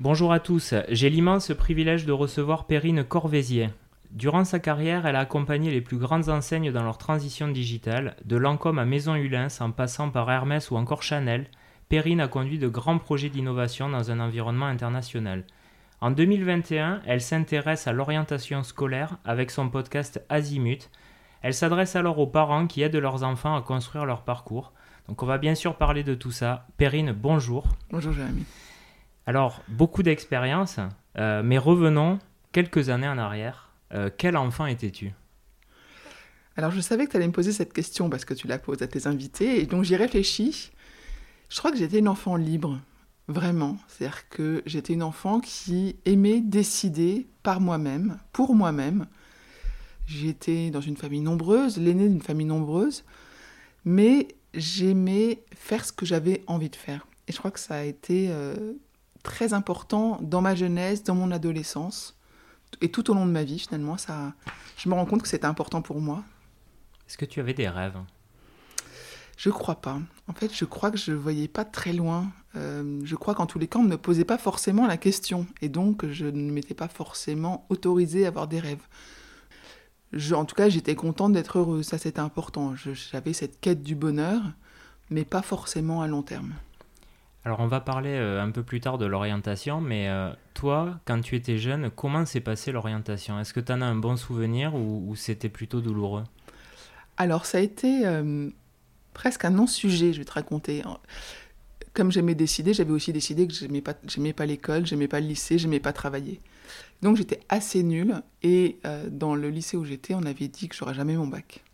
Bonjour à tous, j'ai l'immense privilège de recevoir Perrine Corvézier. Durant sa carrière, elle a accompagné les plus grandes enseignes dans leur transition digitale, de Lancôme à Maison Hulins en passant par Hermès ou encore Chanel. Perrine a conduit de grands projets d'innovation dans un environnement international. En 2021, elle s'intéresse à l'orientation scolaire avec son podcast Azimut. Elle s'adresse alors aux parents qui aident leurs enfants à construire leur parcours. Donc on va bien sûr parler de tout ça. Perrine, bonjour. Bonjour Jérémy. Alors, beaucoup d'expérience, euh, mais revenons quelques années en arrière. Euh, quel enfant étais-tu? Alors, je savais que tu allais me poser cette question parce que tu la poses à tes invités, et donc j'y réfléchis. Je crois que j'étais une enfant libre, vraiment. C'est-à-dire que j'étais une enfant qui aimait décider par moi-même, pour moi-même. J'étais dans une famille nombreuse, l'aînée d'une famille nombreuse, mais j'aimais faire ce que j'avais envie de faire. Et je crois que ça a été euh, très important dans ma jeunesse, dans mon adolescence et tout au long de ma vie finalement. Ça, je me rends compte que c'était important pour moi. Est-ce que tu avais des rêves? Je crois pas. En fait, je crois que je voyais pas très loin. Euh, je crois qu'en tous les cas, on ne me posait pas forcément la question et donc je ne m'étais pas forcément autorisée à avoir des rêves. Je, en tout cas, j'étais contente d'être heureuse, ça c'était important. J'avais cette quête du bonheur, mais pas forcément à long terme. Alors on va parler euh, un peu plus tard de l'orientation, mais euh, toi, quand tu étais jeune, comment s'est passée l'orientation? Est-ce que tu en as un bon souvenir ou, c'était plutôt douloureux? Alors ça a été euh, presque un non-sujet, je vais te raconter. Comme j'aimais décider, j'avais aussi décidé que j'aimais pas, pas l'école, j'aimais pas le lycée, j'aimais pas travailler. Donc j'étais assez nulle et dans le lycée où j'étais, on avait dit que j'aurais jamais mon bac.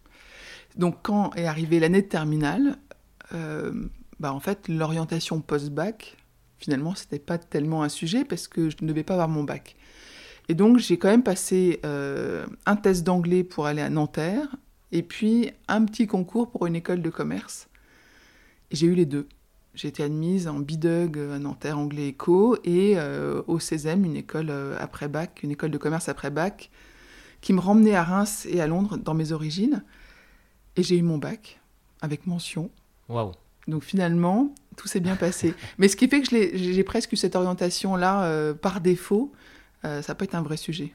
Donc quand est arrivée l'année de terminale, bah en fait, l'orientation post-bac, finalement, c'était pas tellement un sujet parce que je ne devais pas avoir mon bac. Et donc, j'ai quand même passé euh, un test d'anglais pour aller à Nanterre et puis un petit concours pour une école de commerce. Et j'ai eu les deux. J'ai été admise en BIDUG à Nanterre, anglais éco, et euh, au CESEM, une école euh, après bac, une école de commerce après bac, qui me ramenait à Reims et à Londres dans mes origines. Et j'ai eu mon bac avec mention. Waouh! Donc finalement, tout s'est bien passé. Mais ce qui fait que j'ai presque eu cette orientation-là euh, par défaut, euh, ça peut être un vrai sujet.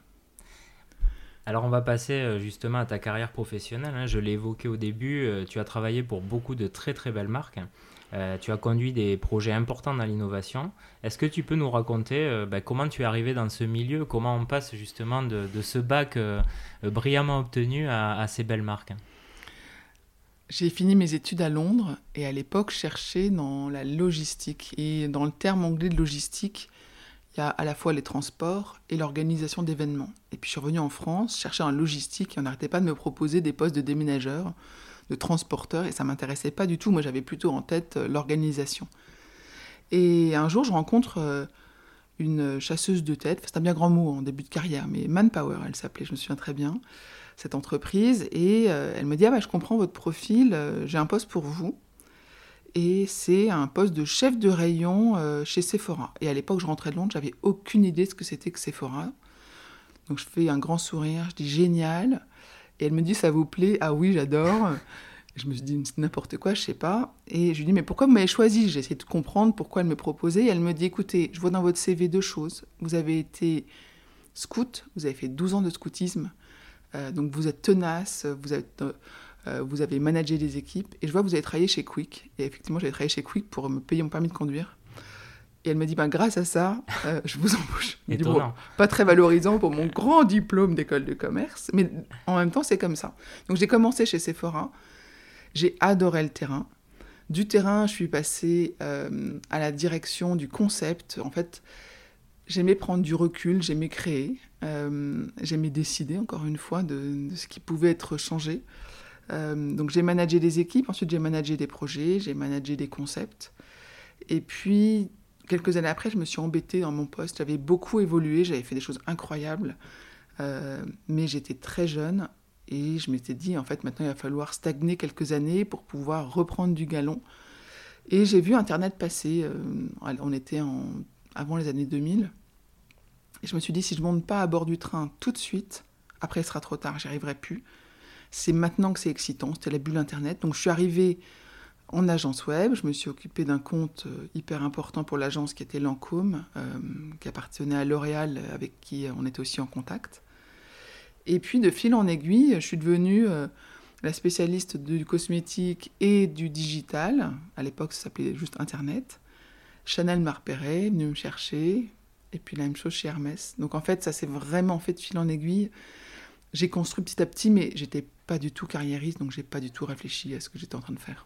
Alors on va passer euh, justement à ta carrière professionnelle. Hein. Je l'ai évoqué au début, tu as travaillé pour beaucoup de très très belles marques. tu as conduit des projets importants dans l'innovation. Est-ce que tu peux nous raconter ben, comment tu es arrivé dans ce milieu, comment on passe justement de, ce bac brillamment obtenu à ces belles marques? J'ai fini mes études à Londres et à l'époque cherchais dans la logistique. Et dans le terme anglais de logistique, il y a à la fois les transports et l'organisation d'événements. Et puis je suis revenu en France, chercher en logistique et on n'arrêtait pas de me proposer des postes de déménageur, de transporteur et ça m'intéressait pas du tout. Moi j'avais plutôt en tête euh, l'organisation. Et un jour je rencontre euh, une chasseuse de tête, c'est un bien grand mot en début de carrière, mais Manpower elle s'appelait, je me souviens très bien cette entreprise et euh, elle me dit ah bah, je comprends votre profil, euh, j'ai un poste pour vous et c'est un poste de chef de rayon euh, chez Sephora. Et à l'époque je rentrais de Londres, j'avais aucune idée de ce que c'était que Sephora. Donc je fais un grand sourire, je dis génial et elle me dit ça vous plaît? Ah oui j'adore. Je me suis dit n'importe quoi, je sais pas. Et je lui dis mais pourquoi vous m'avez choisi? J'ai essayé de comprendre pourquoi elle me proposait. Elle me dit écoutez, je vois dans votre CV deux choses. Vous avez été scout, vous avez fait 12 ans de scoutisme, donc vous êtes tenace, vous, êtes, euh, euh, vous avez managé des équipes. Et je vois que vous avez travaillé chez Quick. Et effectivement, j'avais travaillé chez Quick pour me payer mon permis de conduire. Et elle me dit, ben, grâce à ça, je vous embauche. pas très valorisant pour mon grand diplôme d'école de commerce, mais en même temps, c'est comme ça. Donc j'ai commencé chez Sephora. J'ai adoré le terrain. Du terrain, je suis passée à la direction du concept. En fait, J'aimais prendre du recul, j'aimais créer, euh, j'aimais décider encore une fois de, ce qui pouvait être changé. Euh, donc j'ai managé des équipes, ensuite j'ai managé des projets, j'ai managé des concepts. Et puis quelques années après, je me suis embêtée dans mon poste. J'avais beaucoup évolué, j'avais fait des choses incroyables, euh, mais j'étais très jeune et je m'étais dit en fait maintenant il va falloir stagner quelques années pour pouvoir reprendre du galon. Et j'ai vu Internet passer. on était en, avant les années 2000. Et je me suis dit, si je ne monte pas à bord du train tout de suite, après, il sera trop tard, j'y arriverai plus. C'est maintenant que c'est excitant, c'était la bulle Internet. Donc, je suis arrivée en agence web. Je me suis occupée d'un compte euh, hyper important pour l'agence qui était Lancôme, euh, qui appartenait à L'Oréal, avec qui on était aussi en contact. Et puis de fil en aiguille, je suis devenue euh, la spécialiste du cosmétique et du digital. À l'époque, ça s'appelait juste Internet. Chanel m'a repéré, venu me chercher. Et puis la même chose chez Hermès. Donc en fait, ça s'est vraiment fait de fil en aiguille. J'ai construit petit à petit, mais j'étais pas du tout carriériste, donc j'ai pas du tout réfléchi à ce que j'étais en train de faire.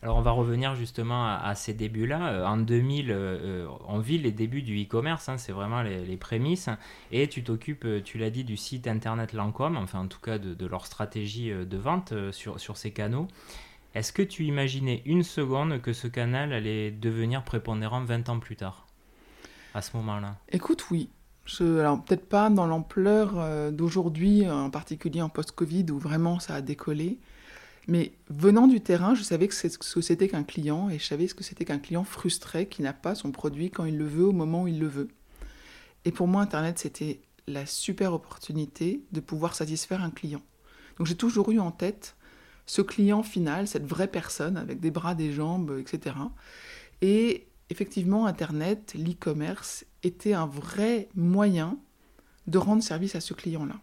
Alors on va revenir justement à, ces débuts-là. Euh, en 2000, euh, euh, on vit les débuts du e-commerce, hein, c'est vraiment les, prémices. Et tu t'occupes, tu l'as dit, du site internet Lancôme, enfin en tout cas de, leur stratégie de vente sur, sur ces canaux. Est-ce que tu imaginais une seconde que ce canal allait devenir prépondérant 20 ans plus tard, à ce moment-là Écoute, oui. alors peut-être pas dans l'ampleur d'aujourd'hui, en particulier en post-Covid, où vraiment ça a décollé. Mais venant du terrain, je savais que c'était qu'un client et je savais ce que c'était qu'un client frustré qui n'a pas son produit quand il le veut au moment où il le veut. Et pour moi, Internet, c'était la super opportunité de pouvoir satisfaire un client. Donc j'ai toujours eu en tête ce client final, cette vraie personne avec des bras, des jambes, etc. Et effectivement, Internet, l'e-commerce était un vrai moyen de rendre service à ce client-là.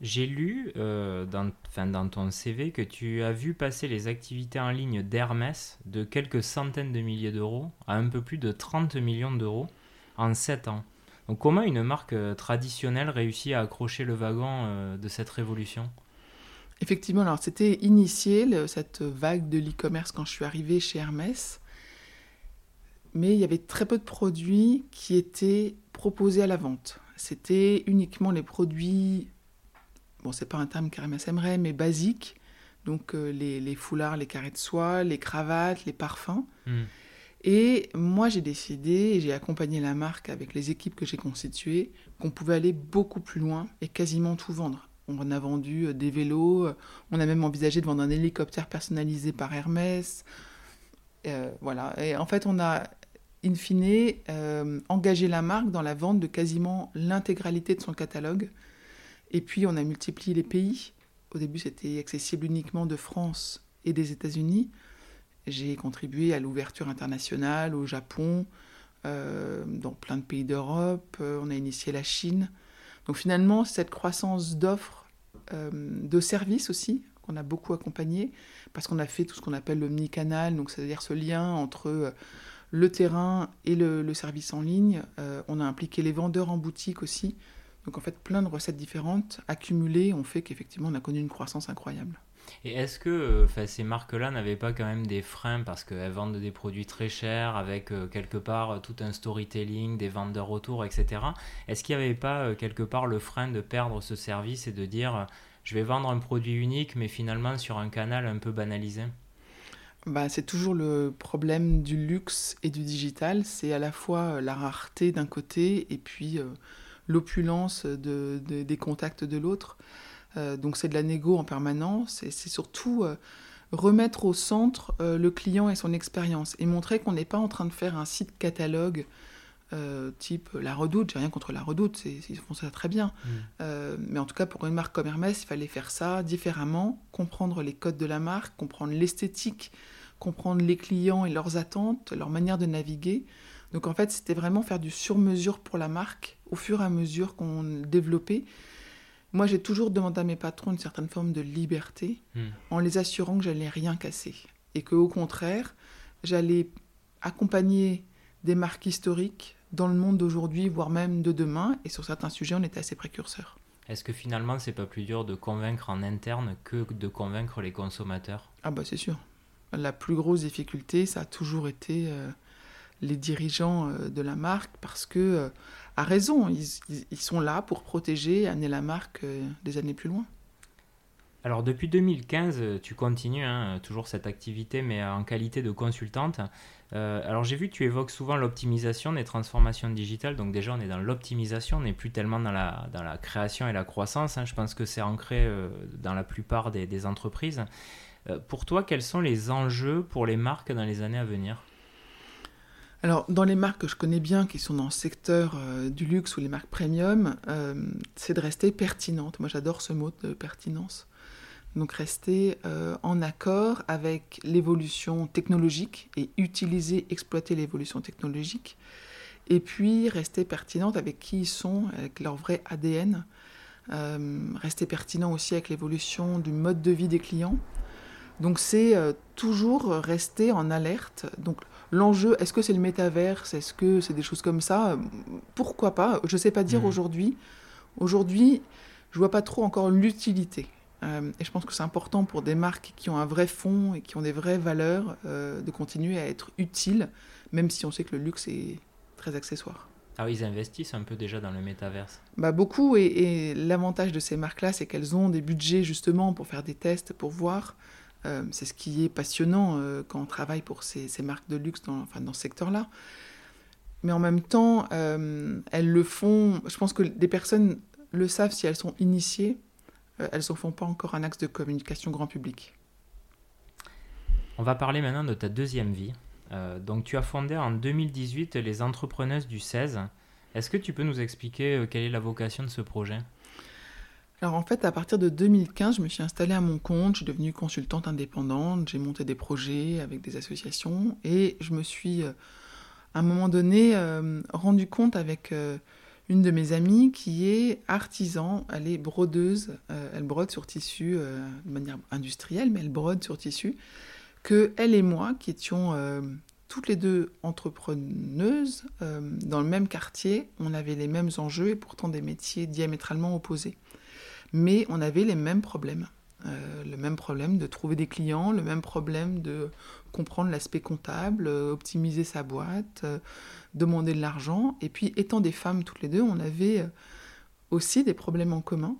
J'ai lu euh, dans, dans ton CV que tu as vu passer les activités en ligne d'Hermès de quelques centaines de milliers d'euros à un peu plus de 30 millions d'euros en 7 ans. Donc comment une marque euh, traditionnelle réussit à accrocher le wagon euh, de cette révolution? Effectivement, alors c'était initié cette vague de l'e-commerce quand je suis arrivée chez Hermès, mais il y avait très peu de produits qui étaient proposés à la vente. C'était uniquement les produits bon, c'est pas un terme qu'Hermès aimerait, mais basique. Donc euh, les, foulards, les carrés de soie, les cravates, les parfums. Hmm. Et moi, j'ai décidé, et j'ai accompagné la marque avec les équipes que j'ai constituées, qu'on pouvait aller beaucoup plus loin et quasiment tout vendre. On a vendu euh, des vélos, euh, on a même envisagé de vendre un hélicoptère personnalisé par Hermès. voilà. Et en fait, on a, in fine, engagé la marque dans la vente de quasiment l'intégralité de son catalogue et puis on a multiplié les pays. Au début, c'était accessible uniquement de France et des États-Unis. J'ai contribué à l'ouverture internationale au Japon, euh, dans plein de pays d'Europe. Euh, on a initié la Chine. Donc finalement, cette croissance d'offres, euh, de services aussi, qu'on a beaucoup accompagné, parce qu'on a fait tout ce qu'on appelle l'omnicanal, donc c'est-à-dire ce lien entre le terrain et le service en ligne. on a impliqué les vendeurs en boutique aussi. Donc en fait, plein de recettes différentes accumulées ont fait qu'effectivement on a connu une croissance incroyable. Et est-ce que euh, ces marques-là n'avaient pas quand même des freins parce qu'elles vendent des produits très chers avec euh, quelque part tout un storytelling, des vendeurs autour, etc. Est-ce qu'il n'y avait pas euh, quelque part le frein de perdre ce service et de dire je vais vendre un produit unique mais finalement sur un canal un peu banalisé? Bah, c'est toujours le problème du luxe et du digital. C'est à la fois la rareté d'un côté et puis l'opulence de, des contacts de l'autre. Euh, donc c'est de la négo en permanence et c'est surtout euh, remettre au centre euh, le client et son expérience et montrer qu'on n'est pas en train de faire un site catalogue type La Redoute. J'ai rien contre La Redoute, ils font ça très bien. Mm. mais en tout cas, pour une marque comme Hermès, il fallait faire ça différemment, comprendre les codes de la marque, comprendre l'esthétique, comprendre les clients et leurs attentes, leur manière de naviguer. Donc en fait, c'était vraiment faire du sur-mesure pour la marque au fur et à mesure qu'on développait. Moi, j'ai toujours demandé à mes patrons une certaine forme de liberté hmm. en les assurant que j'allais rien casser et que au contraire, j'allais accompagner des marques historiques dans le monde d'aujourd'hui, voire même de demain. Et sur certains sujets, on était assez précurseurs. Est-ce que finalement, c'est pas plus dur de convaincre en interne que de convaincre les consommateurs? Ah bah c'est sûr. La plus grosse difficulté, ça a toujours été euh, les dirigeants euh, de la marque parce que, euh, à raison, ils, sont là pour protéger et amener la marque des années plus loin. Alors depuis 2015, tu continues hein, toujours cette activité, mais en qualité de consultante. alors j'ai vu que tu évoques souvent l'optimisation des transformations digitales. Donc déjà, on est dans l'optimisation, on n'est plus tellement dans la, création et la croissance. Hein. Je pense que c'est ancré dans la plupart des entreprises. Pour toi, quels sont les enjeux pour les marques dans les années à venir alors, dans les marques que je connais bien, qui sont dans le secteur euh, du luxe ou les marques premium, euh, c'est de rester pertinente. Moi, j'adore ce mot de pertinence. Donc rester euh, en accord avec l'évolution technologique et utiliser, exploiter l'évolution technologique. Et puis rester pertinente avec qui ils sont, avec leur vrai ADN. Euh, rester pertinent aussi avec l'évolution du mode de vie des clients. Donc c'est euh, toujours rester en alerte. Donc l'enjeu, est-ce que c'est le métaverse? Est-ce que c'est des choses comme ça? Pourquoi pas? Je ne sais pas dire mmh. aujourd'hui. Aujourd'hui, je vois pas trop encore l'utilité. Euh, et je pense que c'est important pour des marques qui ont un vrai fond et qui ont des vraies valeurs euh, de continuer à être utiles, même si on sait que le luxe est très accessoire. Ah oui, ils investissent un peu déjà dans le métaverse. Bah beaucoup, et, l'avantage de ces marques-là, c'est qu'elles ont des budgets justement pour faire des tests, pour voir. Euh, c'est ce qui est passionnant quand on travaille pour ces, marques de luxe dans, enfin, dans ce secteur-là. Mais en même temps, elles le font. Je pense que des personnes le savent si elles sont initiées euh, elles ne font pas encore un axe de communication grand public. On va parler maintenant de ta deuxième vie. Euh, donc tu as fondé en 2018 les Entrepreneuses du 16. Est-ce que tu peux nous expliquer euh, quelle est la vocation de ce projet? Alors en fait, à partir de 2015, je me suis installée à mon compte, je suis devenue consultante indépendante, j'ai monté des projets avec des associations et je me suis à un moment donné rendu compte avec une de mes amies qui est artisan, elle est brodeuse, euh, elle brode sur tissu euh, de manière industrielle, mais elle brode sur tissu, que elle et moi, qui étions euh, toutes les deux entrepreneuses dans le même quartier, on avait les mêmes enjeux et pourtant des métiers diamétralement opposés. Mais on avait les mêmes problèmes. le même problème de trouver des clients, le même problème de comprendre l'aspect comptable, optimiser sa boîte, demander de l'argent. Et puis, étant des femmes toutes les deux, on avait euh, aussi des problèmes en commun.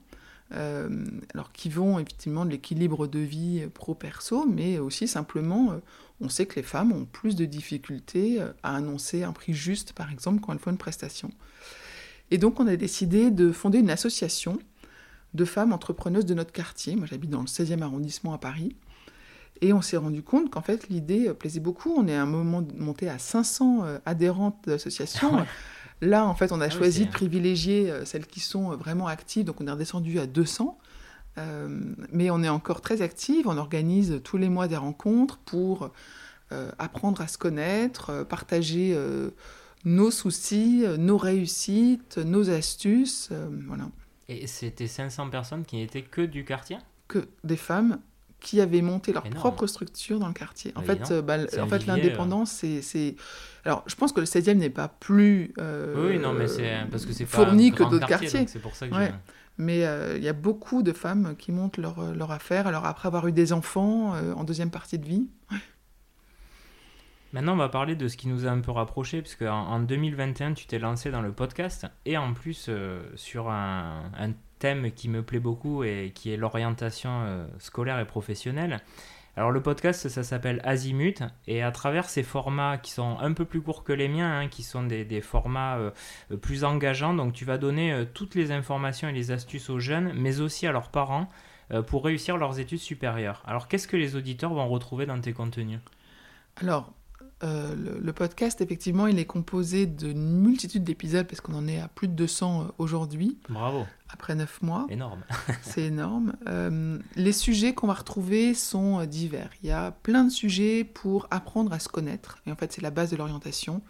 Euh, alors qui vont effectivement de l'équilibre de vie pro-perso, mais aussi simplement, euh, on sait que les femmes ont plus de difficultés à annoncer un prix juste, par exemple, quand elles font une prestation. Et donc on a décidé de fonder une association de femmes entrepreneuses de notre quartier. Moi j'habite dans le 16e arrondissement à Paris. Et on s'est rendu compte qu'en fait, l'idée euh, plaisait beaucoup. On est à un moment monté à 500 euh, adhérentes d'associations. Ah Là, en fait, on a ah choisi de privilégier euh, celles qui sont vraiment actives, donc on est redescendu à 200. mais on est encore très active, on organise tous les mois des rencontres pour apprendre à se connaître, partager nos soucis, nos réussites, nos astuces. voilà. Et c'était 500 personnes qui n'étaient que du quartier Que des femmes qui avaient monté leur propre structure dans le quartier. En fait, euh, bah, en fait, l'indépendance, c'est, alors, je pense que le 16e n'est pas plus euh, oui, non, mais c'est parce que c'est fourni que d'autres quartiers. C'est pour ça que Mais euh, il y a beaucoup de femmes qui montent leur, leur affaire. Alors après avoir eu des enfants en deuxième partie de vie. Maintenant, on va parler de ce qui nous a un peu rapprochés, puisque en, en 2021, tu t'es lancé dans le podcast, et en plus sur un, thème qui me plaît beaucoup et qui est l'orientation euh, scolaire et professionnelle. Alors le podcast, ça s'appelle Azimut, et à travers ces formats qui sont un peu plus courts que les miens, hein, qui sont des, formats euh, plus engageants, donc tu vas donner euh, toutes les informations et les astuces aux jeunes, mais aussi à leurs parents, pour réussir leurs études supérieures. Alors qu'est-ce que les auditeurs vont retrouver dans tes contenus? Alors, euh, le, podcast, effectivement, il est composé d'une multitude d'épisodes parce qu'on en est à plus de 200 euh, aujourd'hui. Bravo. Après 9 mois. Énorme. C'est énorme. Euh, les sujets qu'on va retrouver sont divers. Il y a plein de sujets pour apprendre à se connaître. Et en fait, c'est la base de l'orientation.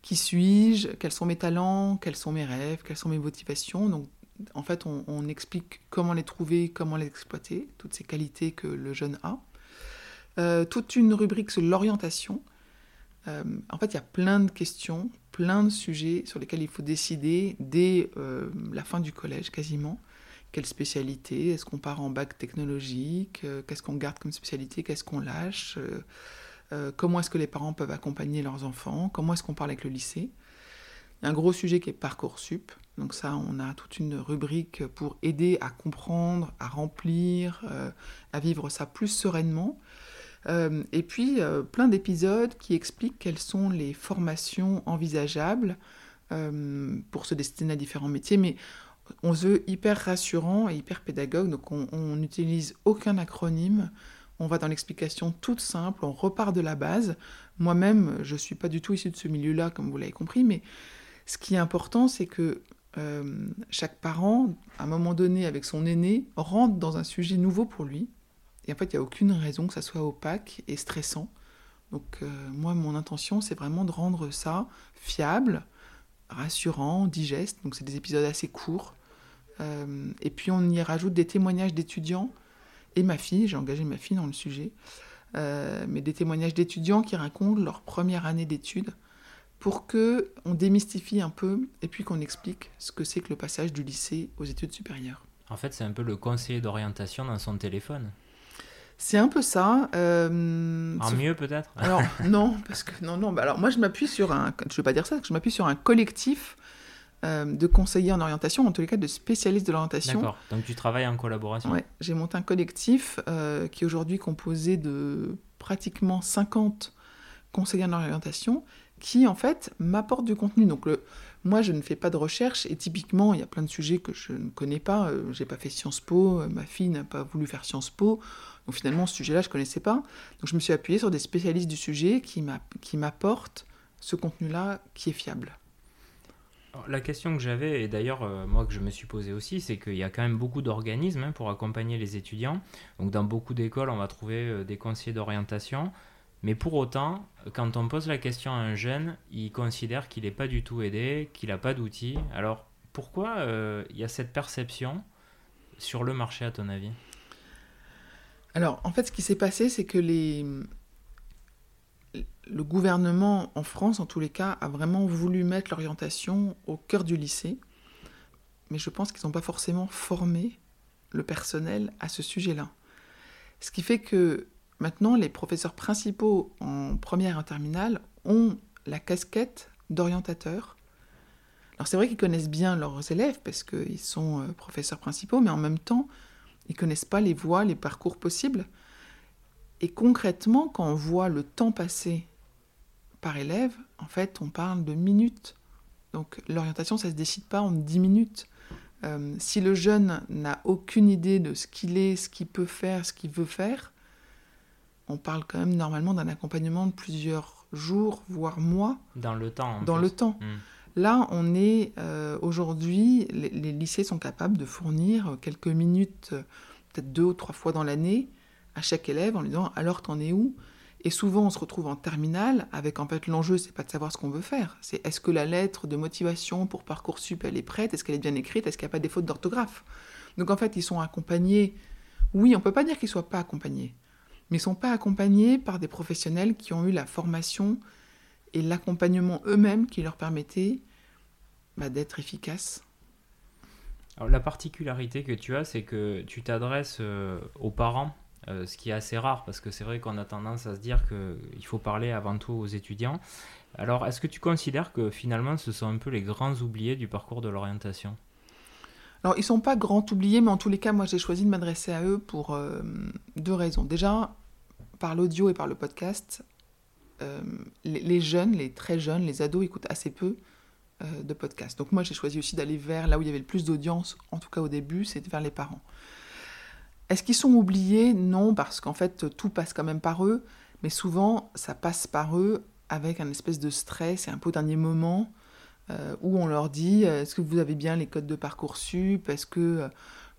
Qui suis-je? Quels sont mes talents? Quels sont mes rêves? Quelles sont mes motivations? Donc, en fait, on, on explique comment les trouver, comment les exploiter, toutes ces qualités que le jeune a. toute une rubrique sur l'orientation euh, en fait, il y a plein de questions, plein de sujets sur lesquels il faut décider dès euh, la fin du collège quasiment. Quelle spécialité? Est-ce qu'on part en bac technologique? Euh, Qu'est-ce qu'on garde comme spécialité? Qu'est-ce qu'on lâche? Comment est-ce que les parents peuvent accompagner leurs enfants? Comment est-ce qu'on parle avec le lycée? Un gros sujet qui est Parcoursup. Donc ça, on a toute une rubrique pour aider à comprendre, à remplir, à vivre ça plus sereinement. Euh, et puis, euh, plein d'épisodes qui expliquent quelles sont les formations envisageables euh, pour se destiner à différents métiers. Mais on se veut hyper rassurant et hyper pédagogue, donc on n'utilise aucun acronyme. On va dans l'explication toute simple, on repart de la base. Moi-même, je ne suis pas du tout issue de ce milieu-là, comme vous l'avez compris, mais ce qui est important, c'est que chaque parent, à un moment donné, avec son aîné, rentre dans un sujet nouveau pour lui. Et en fait, il n'y a aucune raison que ça soit opaque et stressant. Donc, euh, moi, mon intention, c'est vraiment de rendre ça fiable, rassurant, digeste. Donc, c'est des épisodes assez courts. Euh, et puis, on y rajoute des témoignages d'étudiants et ma fille. J'ai engagé ma fille dans le sujet. mais des témoignages d'étudiants qui racontent leur première année d'études pour que on démystifie un peu et puis qu'on explique ce que c'est que le passage du lycée aux études supérieures. En fait, c'est un peu le conseiller d'orientation dans son téléphone. C'est un peu ça. Euh, en mieux peut-être? Alors non, parce que non, non. Bah, alors moi, je m'appuie sur un. Je veux pas dire ça. Je m'appuie sur un collectif euh, de conseillers en orientation, en tous les cas de spécialistes de l'orientation. D'accord. Donc tu travailles en collaboration. Oui. J'ai monté un collectif euh, qui est aujourd'hui composé de pratiquement 50 conseillers en orientation qui en fait m'apporte du contenu. Donc le, moi je ne fais pas de recherche et typiquement il y a plein de sujets que je ne connais pas. Euh, j'ai pas fait Sciences Po, euh, ma fille n'a pas voulu faire Sciences Po. Donc finalement ce sujet-là je connaissais pas. Donc je me suis appuyée sur des spécialistes du sujet qui m'apportent ce contenu-là qui est fiable. la question que j'avais, et d'ailleurs euh, moi que je me suis posé aussi, c'est qu'il y a quand même beaucoup d'organismes hein, pour accompagner les étudiants. Donc dans beaucoup d'écoles, on va trouver des conseillers d'orientation. Mais pour autant, quand on pose la question à un jeune, il considère qu'il n'est pas du tout aidé, qu'il n'a pas d'outils. Alors pourquoi euh, il y a cette perception sur le marché à ton avis? Alors en fait ce qui s'est passé c'est que le gouvernement en France en tous les cas a vraiment voulu mettre l'orientation au cœur du lycée. Mais je pense qu'ils n'ont pas forcément formé le personnel à ce sujet-là. Ce qui fait que Maintenant, les professeurs principaux en première et en terminale ont la casquette d'orientateur. Alors c'est vrai qu'ils connaissent bien leurs élèves parce qu'ils sont euh, professeurs principaux, mais en même temps, ils connaissent pas les voies, les parcours possibles. Et concrètement, quand on voit le temps passé par élève, en fait, on parle de minutes. Donc l'orientation, ça ne se décide pas en 10 minutes. Euh, si le jeune n'a aucune idée de ce qu'il est, ce qu'il peut faire, ce qu'il veut faire, on parle quand même normalement d'un accompagnement de plusieurs jours, voire mois. Dans le temps. Dans le temps. Hmm. Là, on est euh, aujourd'hui, les, lycées sont capables de fournir quelques minutes, euh, peut-être deux ou trois fois dans l'année, à chaque élève en lui disant alors t'en es où? Et souvent, on se retrouve en terminale avec en fait l'enjeu, c'est pas de savoir ce qu'on veut faire, c'est est-ce que la lettre de motivation pour parcoursup elle est prête, est-ce qu'elle est bien écrite, est-ce qu'il n'y a pas de fautes d'orthographe? Donc en fait, ils sont accompagnés. Oui, on peut pas dire qu'ils soient pas accompagnés mais ne sont pas accompagnés par des professionnels qui ont eu la formation et l'accompagnement eux-mêmes qui leur permettaient bah, d'être efficaces. Alors, la particularité que tu as, c'est que tu t'adresses euh, aux parents, euh, ce qui est assez rare parce que c'est vrai qu'on a tendance à se dire qu'il faut parler avant tout aux étudiants. Alors, est-ce que tu considères que finalement ce sont un peu les grands oubliés du parcours de l'orientation? Alors, ils sont pas grands oubliés, mais en tous les cas, moi, j'ai choisi de m'adresser à eux pour euh, deux raisons. Déjà, par l'audio et par le podcast, euh, les, jeunes, les très jeunes, les ados écoutent assez peu euh, de podcasts. Donc moi, j'ai choisi aussi d'aller vers là où il y avait le plus d'audience, en tout cas au début, c'est vers les parents. Est-ce qu'ils sont oubliés? Non, parce qu'en fait, tout passe quand même par eux, mais souvent, ça passe par eux avec un espèce de stress et un peu dernier moment. Euh, où on leur dit est-ce que vous avez bien les codes de Parcoursup? Est-ce que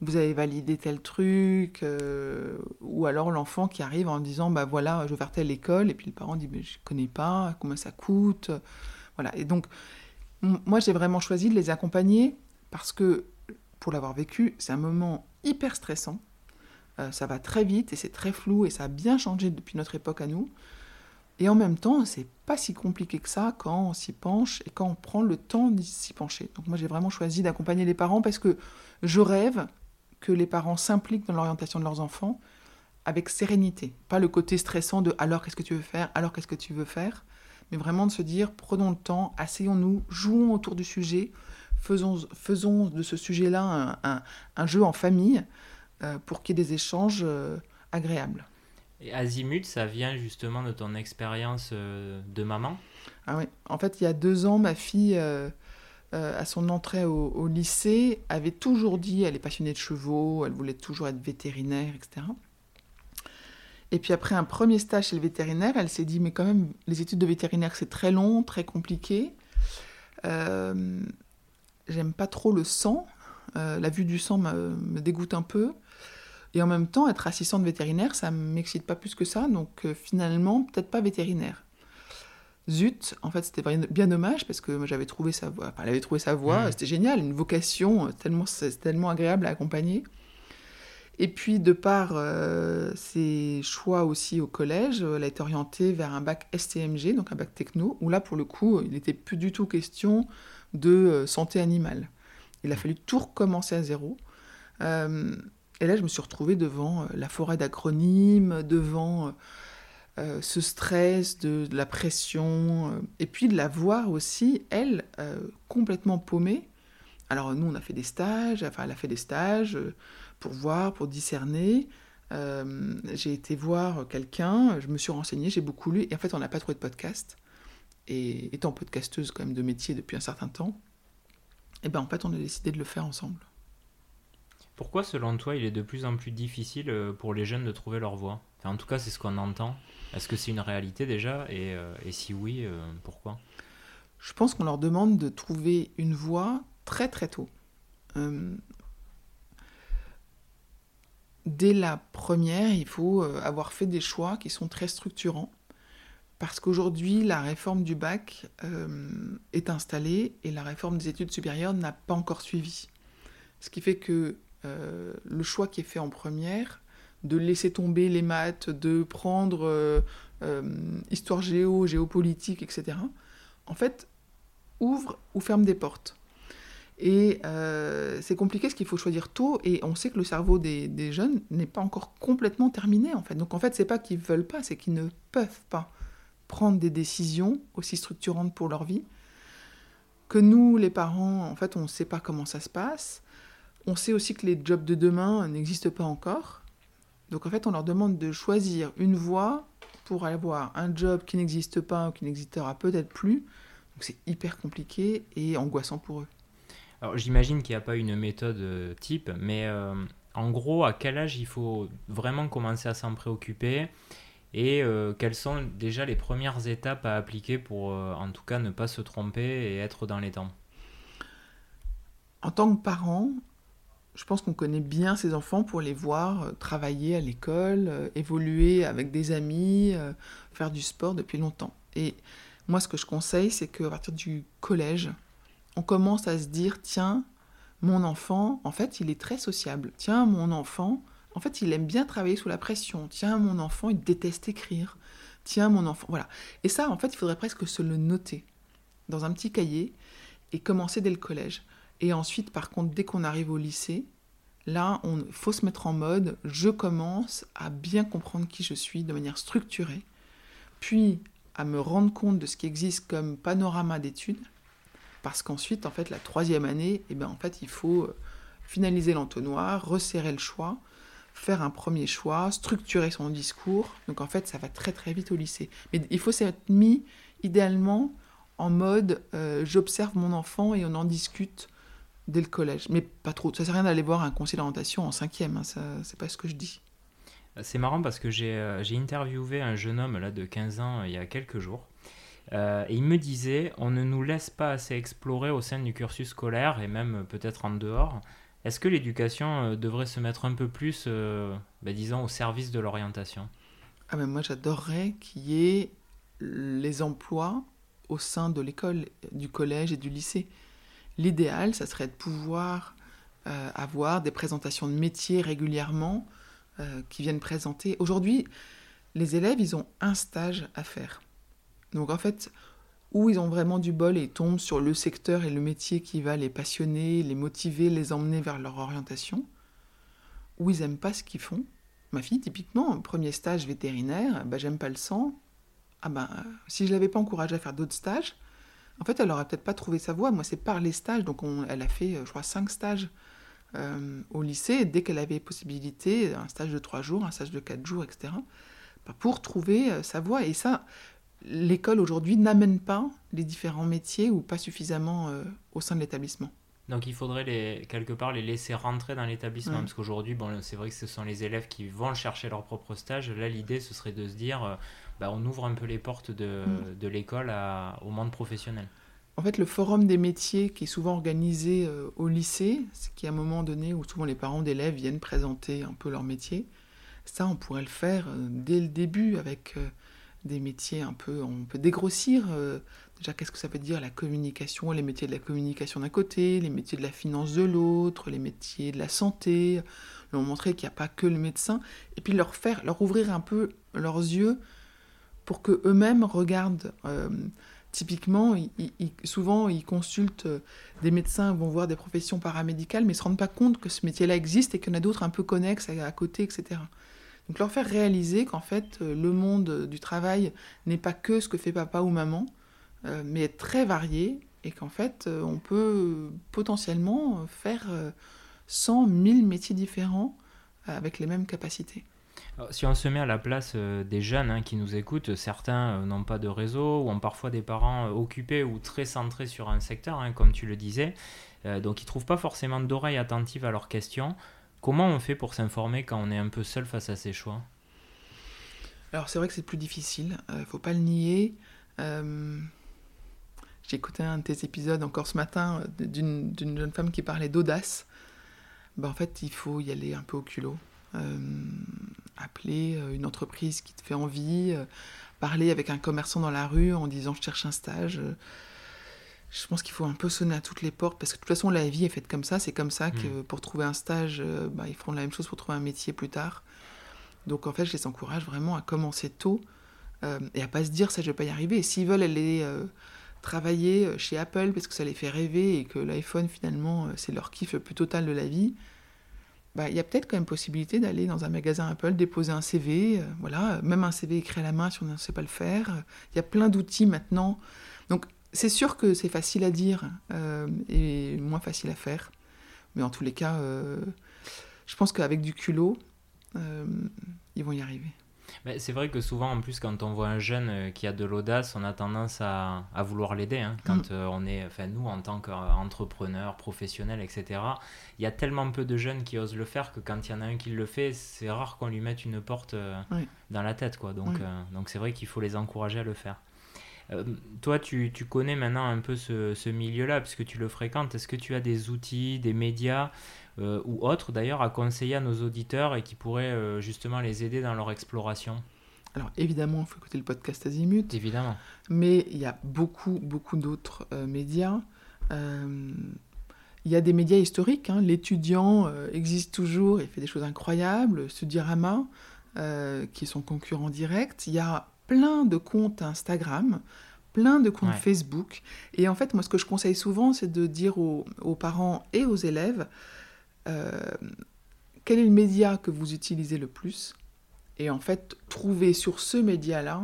vous avez validé tel truc Ou alors l'enfant qui arrive en disant bah voilà, je vais faire telle école, et puis le parent dit mais je connais pas, comment ça coûte Voilà. Et donc, moi j'ai vraiment choisi de les accompagner parce que, pour l'avoir vécu, c'est un moment hyper stressant. ça va très vite et c'est très flou et ça a bien changé depuis notre époque à nous. Et en même temps, c'est pas si compliqué que ça quand on s'y penche et quand on prend le temps d'y s'y pencher. Donc moi j'ai vraiment choisi d'accompagner les parents parce que je rêve que les parents s'impliquent dans l'orientation de leurs enfants avec sérénité. Pas le côté stressant de alors qu'est-ce que tu veux faire, alors qu'est-ce que tu veux faire, mais vraiment de se dire prenons le temps, asseyons-nous, jouons autour du sujet, faisons, faisons de ce sujet-là un, jeu en famille euh, pour qu'il y ait des échanges euh, agréables. Et Azimut, ça vient justement de ton expérience euh, de maman? Ah oui, en fait, il y a deux ans, ma fille, euh, euh, à son entrée au, lycée, avait toujours dit, elle est passionnée de chevaux, elle voulait toujours être vétérinaire, etc. Et puis après un premier stage chez le vétérinaire, elle s'est dit, mais quand même, les études de vétérinaire, c'est très long, très compliqué. j'aime pas trop le sang. la vue du sang me, me, dégoûte un peu. Et en même temps, être assistante vétérinaire, ça m'excite pas plus que ça. Donc finalement, peut-être pas vétérinaire. Zut, en fait, c'était bien dommage parce que j'avais trouvé sa voix. Enfin, elle avait trouvé sa voix, c'était génial, une vocation tellement, tellement agréable à accompagner. Et puis, de par euh, ses choix aussi au collège, elle a été orientée vers un bac STMG, donc un bac techno, où là, pour le coup, il n'était plus du tout question de euh, santé animale. Il a fallu tout recommencer à zéro. Euh, et là, je me suis retrouvée devant la forêt d'acronymes, devant ce stress, de, la pression, et puis de la voir aussi, elle, complètement paumée. Alors, nous, on a fait des stages, enfin, elle a fait des stages pour voir, pour discerner. Euh, j'ai été voir quelqu'un, je me suis renseignée, j'ai beaucoup lu, et en fait, on n'a pas trouvé de podcast. Et étant podcasteuse quand même de métier depuis un certain temps, et eh ben en fait, on a décidé de le faire ensemble. Pourquoi, selon toi, il est de plus en plus difficile euh, pour les jeunes de trouver leur voie? En tout cas, c'est ce qu'on entend. Est-ce que c'est une réalité déjà? Et, euh, et, si oui, pourquoi? Je pense qu'on leur demande de trouver une voie très très tôt dès la première, il faut euh, avoir fait des choix qui sont très structurants. Parce qu'aujourd'hui, la réforme du bac euh, est installée et la réforme des études supérieures n'a pas encore suivi. Ce qui fait que euh, le choix qui est fait en première, de laisser tomber les maths, de prendre histoire géo, géopolitique, etc., en fait, ouvre ou ferme des portes. Et euh, c'est compliqué parce qu'il faut choisir tôt et on sait que le cerveau des, jeunes n'est pas encore complètement terminé en fait. Donc en fait, c'est pas qu'ils veulent pas, c'est qu'ils ne peuvent pas prendre des décisions aussi structurantes pour leur vie. Que nous, les parents, en fait, on ne sait pas comment ça se passe. On sait aussi que les jobs de demain n'existent pas encore. Donc en fait, on leur demande de choisir une voie pour avoir un job qui n'existe pas ou qui n'existera peut-être plus. Donc c'est hyper compliqué et angoissant pour eux. Alors j'imagine qu'il n'y a pas une méthode euh, type, mais euh, en gros, à quel âge il faut vraiment commencer à s'en préoccuper et euh, quelles sont déjà les premières étapes à appliquer pour en tout cas ne pas se tromper et être dans les temps? En tant que parent, je pense qu'on connaît bien ces enfants pour les voir travailler à l'école, évoluer avec des amis, faire du sport depuis longtemps. Et moi, ce que je conseille, c'est qu'à partir du collège, on commence à se dire, tiens, mon enfant, en fait, il est très sociable. Tiens, mon enfant, en fait, il aime bien travailler sous la pression. Tiens, mon enfant, il déteste écrire. Tiens, mon enfant, voilà. Et ça, en fait, il faudrait presque se le noter dans un petit cahier et commencer dès le collège. Et ensuite, par contre, dès qu'on arrive au lycée, là, il faut se mettre en mode, je commence à bien comprendre qui je suis de manière structurée, puis à me rendre compte de ce qui existe comme panorama d'études, parce qu'ensuite, en fait, la troisième année, eh ben, en fait, il faut euh, finaliser l'entonnoir, resserrer le choix, faire un premier choix, structurer son discours. Donc en fait, ça va très très vite au lycée. Mais il faut s'être mis idéalement en mode euh, j'observe mon enfant et on en discute dès le collège. Mais pas trop. Ça sert à rien d'aller voir un conseiller d'orientation en cinquième. Hein, ça, c'est pas ce que je dis. C'est marrant parce que j'ai, euh, j'ai interviewé un jeune homme là de 15 ans il y a quelques jours. Euh, et il me disait, on ne nous laisse pas assez explorer au sein du cursus scolaire et même euh, peut-être en dehors. Est-ce que l'éducation euh, devrait se mettre un peu plus, bah, disons, au service de l'orientation? Ah ben Moi, j'adorerais qu'il y ait les emplois au sein de l'école, du collège et du lycée. L'idéal, ça serait de pouvoir avoir des présentations de métiers régulièrement qui viennent présenter. Aujourd'hui, les élèves, ils ont un stage à faire. Donc en fait, où ils ont vraiment du bol et tombent sur le secteur et le métier qui va les passionner, les motiver, les emmener vers leur orientation, où ils n'aiment pas ce qu'ils font. Ma fille, typiquement, premier stage vétérinaire, bah, j'aime pas le sang. Ah bah, si je l'avais pas encouragée à faire d'autres stages, en fait, elle aurait peut-être pas trouvé sa voie. Moi, c'est par les stages. Donc, elle a fait, je crois, cinq stages euh, au lycée. dès qu'elle avait possibilité, un stage de trois jours, un stage de quatre jours, etc., bah, pour trouver euh, sa voie. Et ça, l'école aujourd'hui n'amène pas les différents métiers ou pas suffisamment euh, au sein de l'établissement. Donc il faudrait les, quelque part les laisser rentrer dans l'établissement, parce qu'aujourd'hui, bon, c'est vrai que ce sont les élèves qui vont chercher leur propre stage. Là, l'idée, ce serait de se dire, euh, bah, on ouvre un peu les portes de, mm. de l'école au monde professionnel. en fait, le forum des métiers qui est souvent organisé euh, au lycée, c'est qu'il y a un moment donné où souvent les parents d'élèves viennent présenter un peu leur métier. Ça, on pourrait le faire euh, dès le début avec des métiers un peu. On peut dégrossir déjà qu'est-ce que ça veut dire la communication, les métiers de la communication d'un côté, les métiers de la finance de l'autre, les métiers de la santé, leur montrer qu'il n'y a pas que le médecin, et puis leur faire, leur ouvrir un peu leurs yeux pour que eux-mêmes regardent. Typiquement, souvent, ils consultent euh, des médecins, vont voir des professions paramédicales, mais ne se rendent pas compte que ce métier-là existe et qu'il y en a d'autres un peu connexes à, côté, etc. Donc leur faire réaliser qu'en fait, euh, le monde du travail n'est pas que ce que fait papa ou maman, euh, mais est très varié et qu'en fait, on peut potentiellement faire 100, 1000 métiers différents avec les mêmes capacités si on se met à la place euh, des jeunes hein, qui nous écoutent, certains euh, n'ont pas de réseau ou ont parfois des parents euh, occupés ou très centrés sur un secteur, hein, comme tu le disais, donc ils ne trouvent pas forcément d'oreilles attentives à leurs questions. Comment on fait pour s'informer quand on est un peu seul face à ses choix? Alors c'est vrai que c'est plus difficile, il ne faut pas le nier. J'ai écouté un de tes épisodes encore ce matin d'une jeune femme qui parlait d'audace. Ben, en fait, il faut y aller un peu au culot. Euh, appeler euh, une entreprise qui te fait envie, euh, parler avec un commerçant dans la rue en disant je cherche un stage. Je pense qu'il faut un peu sonner à toutes les portes parce que de toute façon la vie est faite comme ça. C'est comme ça que hmm. pour trouver un stage, bah, ils feront la même chose pour trouver un métier plus tard. Donc en fait, je les encourage vraiment à commencer tôt et à pas se dire ça je vais pas y arriver. Et s'ils veulent aller travailler chez Apple parce que ça les fait rêver et que l'iPhone finalement c'est leur kiff le plus total de la vie, bah, il y a peut-être quand même possibilité d'aller dans un magasin Apple, déposer un CV, euh, voilà, même un CV écrit à la main si on ne sait pas le faire. Il y a plein d'outils maintenant. Donc c'est sûr que c'est facile à dire euh, et moins facile à faire. Mais en tous les cas, euh, je pense qu'avec du culot, ils vont y arriver c'est vrai que souvent, en plus, quand on voit un jeune euh, qui a de l'audace, on a tendance à, vouloir l'aider. Hein. Quand mm. euh, on est, enfin, nous, en tant qu'entrepreneurs, professionnels, etc., il y a tellement peu de jeunes qui osent le faire que quand il y en a un qui le fait, c'est rare qu'on lui mette une porte euh, dans la tête. Quoi. Donc, donc c'est vrai qu'il faut les encourager à le faire. Toi, tu, tu, connais maintenant un peu ce, ce milieu-là, puisque tu le fréquentes. Est-ce que tu as des outils, des médias euh, ou autres d'ailleurs à conseiller à nos auditeurs et qui pourraient euh, justement les aider dans leur exploration? Alors évidemment, il faut écouter le podcast Azimut. Évidemment. Mais il y a beaucoup, beaucoup d'autres euh, médias. il y a des médias historiques. Hein. L'étudiant existe toujours et fait des choses incroyables. Studirama, qui est son concurrent direct. Il y a plein de comptes Instagram, plein de comptes Facebook. Et en fait, moi, ce que je conseille souvent, c'est de dire aux, aux, parents et aux élèves, euh, quel est le média que vous utilisez le plus? Et en fait trouver sur ce média-là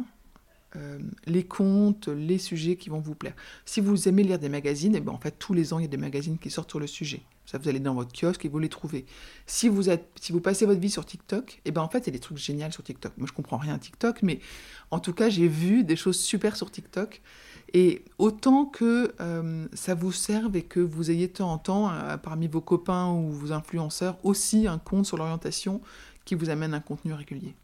euh, les comptes, les sujets qui vont vous plaire. Si vous aimez lire des magazines, et eh ben en fait tous les ans il y a des magazines qui sortent sur le sujet. Vous allez dans votre kiosque et vous les trouvez. Si vous êtes, si vous passez votre vie sur TikTok, et eh ben en fait a des trucs géniaux sur TikTok. Moi je comprends rien à TikTok, mais en tout cas j'ai vu des choses super sur TikTok et autant que euh, ça vous serve et que vous ayez de temps en temps, euh, parmi vos copains ou vos influenceurs, aussi un compte sur l'orientation qui vous amène un contenu régulier.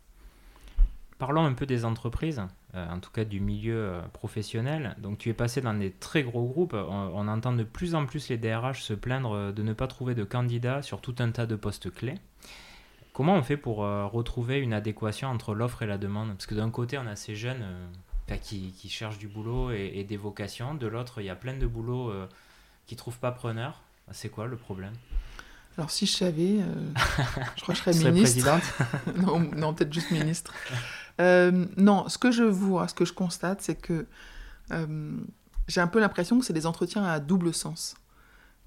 Parlons un peu des entreprises, euh, en tout cas du milieu professionnel. Donc tu es passé dans des très gros groupes. On, entend de plus en plus les DRH se plaindre de ne pas trouver de candidats sur tout un tas de postes clés. Comment on fait pour retrouver une adéquation entre l'offre et la demande? Parce que d'un côté, on a ces jeunes qui, qui, cherchent du boulot et, des vocations. De l'autre, il y a plein de boulots euh, qui ne trouvent pas preneur. C'est quoi le problème? Alors, si je savais, euh, je crois que je serais ministre. non, non peut-être juste ministre. Euh, non, ce que je vois, ce que je constate, c'est que j'ai un peu l'impression que c'est des entretiens à double sens.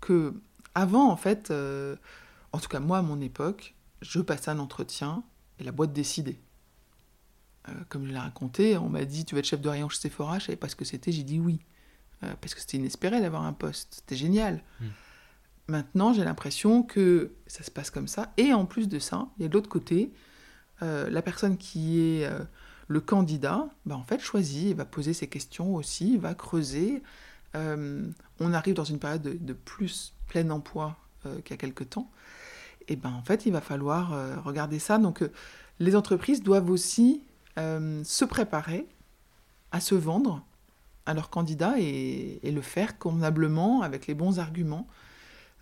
Que avant, en fait, en tout cas moi à mon époque, je passais un entretien et la boîte décidait. Euh, comme je l'ai raconté, on m'a dit tu vas être chef de rayon chez Sephora, je savais pas ce que c'était, j'ai dit oui. Euh, parce que c'était inespéré d'avoir un poste, c'était génial. Hmm. Maintenant, j'ai l'impression que ça se passe comme ça. Et en plus de ça, il y a de l'autre côté, euh, la personne qui est le candidat, bah, en fait, choisit, va poser ses questions aussi, va creuser. on arrive dans une période de, plus plein emploi qu'il y a quelque temps. Et ben en fait, il va falloir regarder ça. Donc, les entreprises doivent aussi euh, se préparer à se vendre à leurs candidats et, le faire convenablement avec les bons arguments.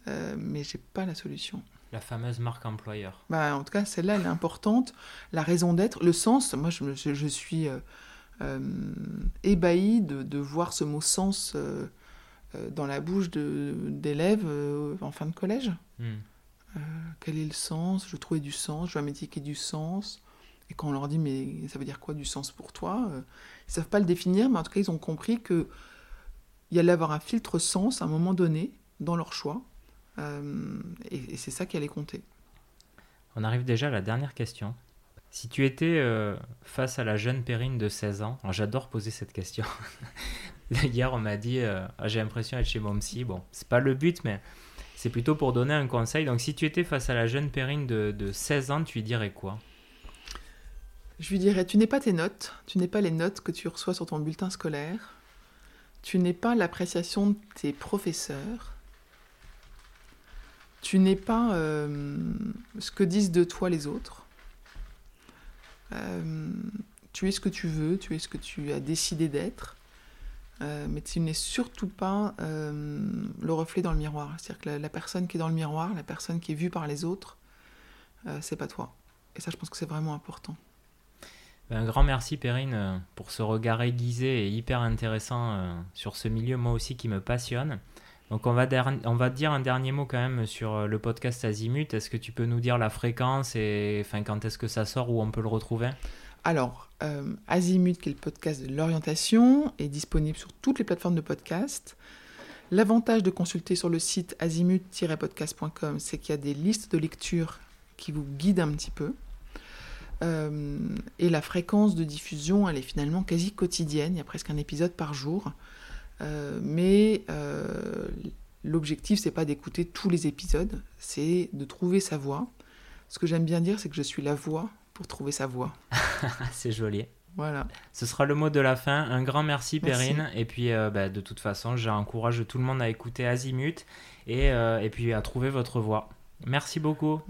Euh, mais j'ai pas la solution. La fameuse marque employeur. Bah, en tout cas, celle-là, elle est importante. La raison d'être, le sens, moi je, je, suis euh, euh ébahi de, de, voir ce mot sens euh, dans la bouche d'élèves en fin de collège. Hmm. quel est le sens? Je trouvais du sens, je veux un métier qui ait du sens. Et quand on leur dit, mais ça veut dire quoi du sens pour toi? Ils ne savent pas le définir, mais en tout cas, ils ont compris qu'il y allait avoir un filtre sens à un moment donné dans leur choix. Euh, et, c'est ça qui allait compter. On arrive déjà à la dernière question. Si tu étais euh, face à la jeune Perrine de 16 ans, j'adore poser cette question. Hier, on m'a dit euh, ah, j'ai l'impression d'être chez mon psy. Bon, c'est pas le but, mais c'est plutôt pour donner un conseil. Donc, si tu étais face à la jeune Perrine de, de 16 ans, tu lui dirais quoi? Je lui dirais tu n'es pas tes notes, tu n'es pas les notes que tu reçois sur ton bulletin scolaire, tu n'es pas l'appréciation de tes professeurs, tu n'es pas euh, ce que disent de toi les autres. Euh, tu es ce que tu veux, tu es ce que tu as décidé d'être, euh, mais tu n'es surtout pas le reflet dans le miroir. C'est-à-dire que la, personne qui est dans le miroir, la personne qui est vue par les autres, c'est pas toi. Et ça, je pense que c'est vraiment important. Ben, un grand merci Perrine pour ce regard aiguisé et hyper intéressant sur ce milieu, moi aussi, qui me passionne. Donc on va, on va dire un dernier mot quand même sur euh, le podcast Azimut. Est-ce que tu peux nous dire la fréquence et quand est-ce que ça sort, où on peut le retrouver? Alors, euh, Azimut, qui est le podcast de l'orientation, est disponible sur toutes les plateformes de podcast. L'avantage de consulter sur le site azimut-podcast.com, c'est qu'il y a des listes de lecture qui vous guident un petit peu. Euh, et la fréquence de diffusion, elle est finalement quasi quotidienne. Il y a presque un épisode par jour. Euh, mais euh, l'objectif, c'est pas d'écouter tous les épisodes, c'est de trouver sa voix. Ce que j'aime bien dire, c'est que je suis la voix pour trouver sa voix. c'est joli. Voilà. Ce sera le mot de la fin. Un grand merci, merci. Perrine. Et puis, euh, bah, de toute façon, j'encourage tout le monde à écouter Azimut et, euh, et puis à trouver votre voix. Merci beaucoup.